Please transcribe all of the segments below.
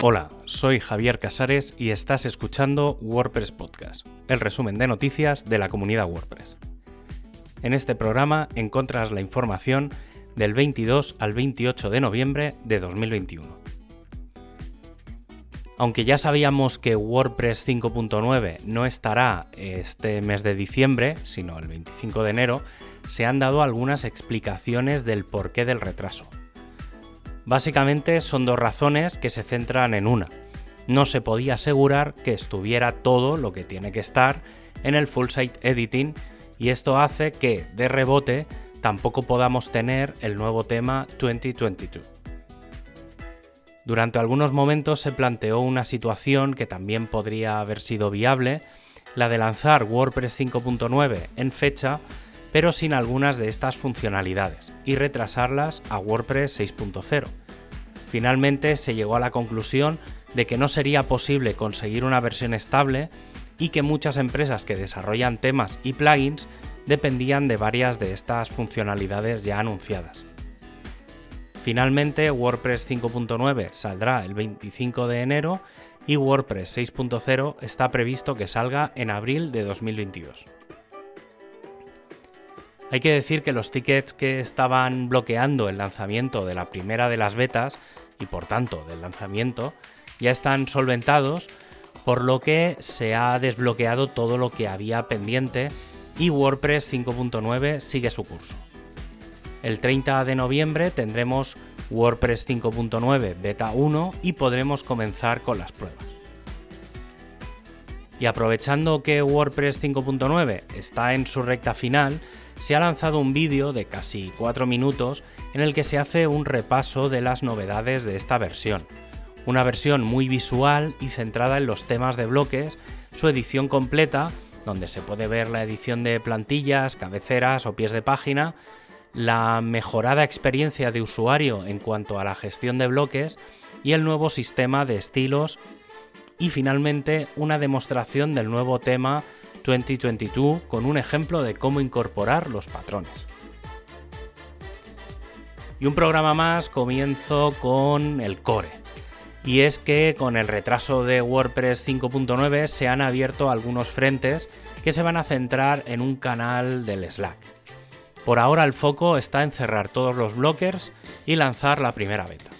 Hola, soy Javier Casares y estás escuchando WordPress Podcast, el resumen de noticias de la comunidad WordPress. En este programa encuentras la información del 22 al 28 de noviembre de 2021. Aunque ya sabíamos que WordPress 5.9 no estará este mes de diciembre, sino el 25 de enero, se han dado algunas explicaciones del porqué del retraso. Básicamente son dos razones que se centran en una. No se podía asegurar que estuviera todo lo que tiene que estar en el full site editing y esto hace que, de rebote, tampoco podamos tener el nuevo tema 2022. Durante algunos momentos se planteó una situación que también podría haber sido viable, la de lanzar WordPress 5.9 en fecha, pero sin algunas de estas funcionalidades, y retrasarlas a WordPress 6.0. Finalmente se llegó a la conclusión de que no sería posible conseguir una versión estable y que muchas empresas que desarrollan temas y plugins dependían de varias de estas funcionalidades ya anunciadas. Finalmente, WordPress 5.9 saldrá el 25 de enero y WordPress 6.0 está previsto que salga en abril de 2022. Hay que decir que los tickets que estaban bloqueando el lanzamiento de la primera de las betas y por tanto del lanzamiento ya están solventados, por lo que se ha desbloqueado todo lo que había pendiente y WordPress 5.9 sigue su curso. El 30 de noviembre tendremos WordPress 5.9 Beta 1 y podremos comenzar con las pruebas. Y aprovechando que WordPress 5.9 está en su recta final, se ha lanzado un vídeo de casi 4 minutos en el que se hace un repaso de las novedades de esta versión. Una versión muy visual y centrada en los temas de bloques, su edición completa, donde se puede ver la edición de plantillas, cabeceras o pies de página, la mejorada experiencia de usuario en cuanto a la gestión de bloques y el nuevo sistema de estilos y finalmente una demostración del nuevo tema 2022 con un ejemplo de cómo incorporar los patrones. Y un programa más comienzo con el core. Y es que con el retraso de WordPress 5.9 se han abierto algunos frentes que se van a centrar en un canal del Slack. Por ahora el foco está en cerrar todos los blockers y lanzar la primera beta.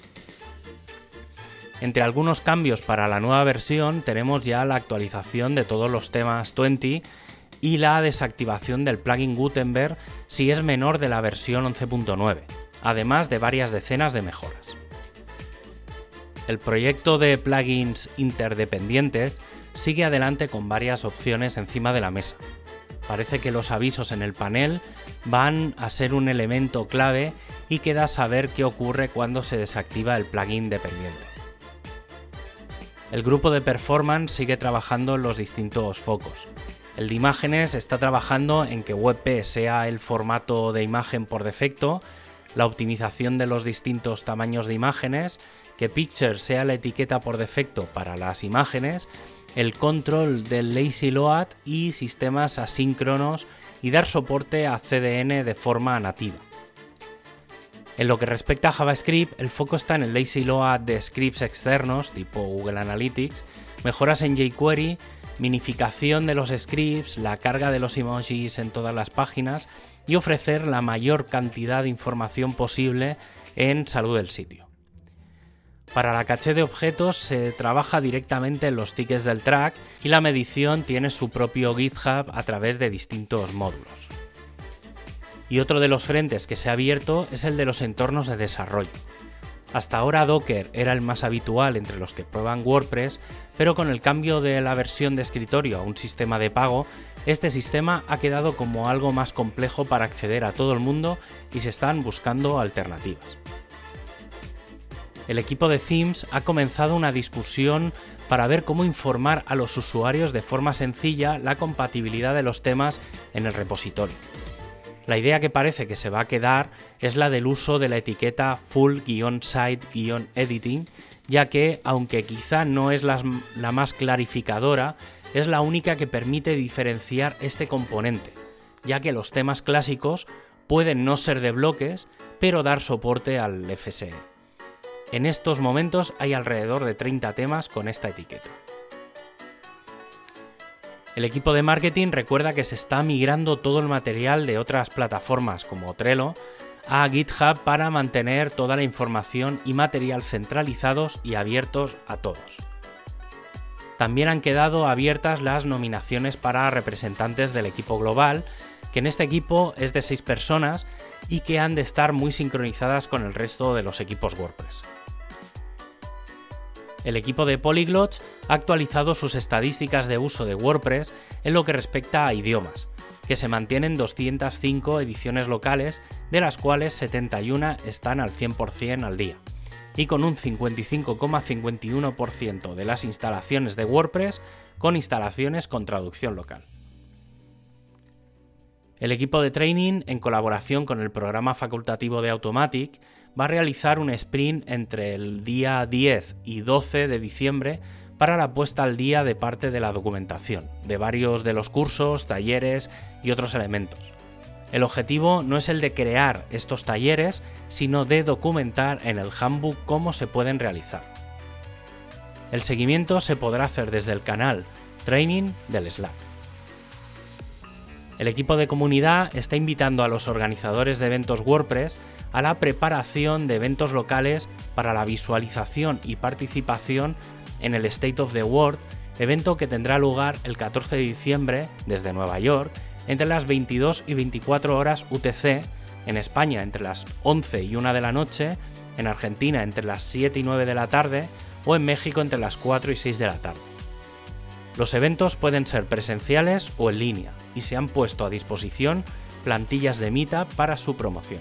Entre algunos cambios para la nueva versión tenemos ya la actualización de todos los temas 20 y la desactivación del plugin Gutenberg si es menor de la versión 11.9, además de varias decenas de mejoras. El proyecto de plugins interdependientes sigue adelante con varias opciones encima de la mesa. Parece que los avisos en el panel van a ser un elemento clave y queda saber qué ocurre cuando se desactiva el plugin dependiente. El grupo de performance sigue trabajando en los distintos focos. El de imágenes está trabajando en que WebP sea el formato de imagen por defecto, la optimización de los distintos tamaños de imágenes, que Picture sea la etiqueta por defecto para las imágenes, el control del lazy load y sistemas asíncronos y dar soporte a CDN de forma nativa. En lo que respecta a JavaScript, el foco está en el lazy load de scripts externos tipo Google Analytics, mejoras en jQuery, minificación de los scripts, la carga de los emojis en todas las páginas y ofrecer la mayor cantidad de información posible en salud del sitio. Para la caché de objetos se trabaja directamente en los tickets del track y la medición tiene su propio GitHub a través de distintos módulos. Y otro de los frentes que se ha abierto es el de los entornos de desarrollo. Hasta ahora Docker era el más habitual entre los que prueban WordPress, pero con el cambio de la versión de escritorio a un sistema de pago, este sistema ha quedado como algo más complejo para acceder a todo el mundo y se están buscando alternativas. El equipo de Themes ha comenzado una discusión para ver cómo informar a los usuarios de forma sencilla la compatibilidad de los temas en el repositorio. La idea que parece que se va a quedar es la del uso de la etiqueta full-site-editing, ya que, aunque quizá no es la, la más clarificadora, es la única que permite diferenciar este componente, ya que los temas clásicos pueden no ser de bloques, pero dar soporte al FSE. En estos momentos hay alrededor de 30 temas con esta etiqueta. El equipo de marketing recuerda que se está migrando todo el material de otras plataformas como Trello a GitHub para mantener toda la información y material centralizados y abiertos a todos. También han quedado abiertas las nominaciones para representantes del equipo global, que en este equipo es de 6 personas y que han de estar muy sincronizadas con el resto de los equipos WordPress el equipo de Polyglots ha actualizado sus estadísticas de uso de WordPress en lo que respecta a idiomas, que se mantienen 205 ediciones locales, de las cuales 71 están al 100% al día, y con un 55,51% de las instalaciones de WordPress con instalaciones con traducción local. El equipo de training, en colaboración con el programa facultativo de Automatic, va a realizar un sprint entre el día 10 y 12 de diciembre para la puesta al día de parte de la documentación, de varios de los cursos, talleres y otros elementos. El objetivo no es el de crear estos talleres, sino de documentar en el handbook cómo se pueden realizar. El seguimiento se podrá hacer desde el canal Training del Slack. El equipo de comunidad está invitando a los organizadores de eventos WordPress a la preparación de eventos locales para la visualización y participación en el State of the World, evento que tendrá lugar el 14 de diciembre desde Nueva York entre las 22 y 24 horas UTC, en España entre las 11 y 1 de la noche, en Argentina entre las 7 y 9 de la tarde o en México entre las 4 y 6 de la tarde. Los eventos pueden ser presenciales o en línea y se han puesto a disposición plantillas de Mita para su promoción.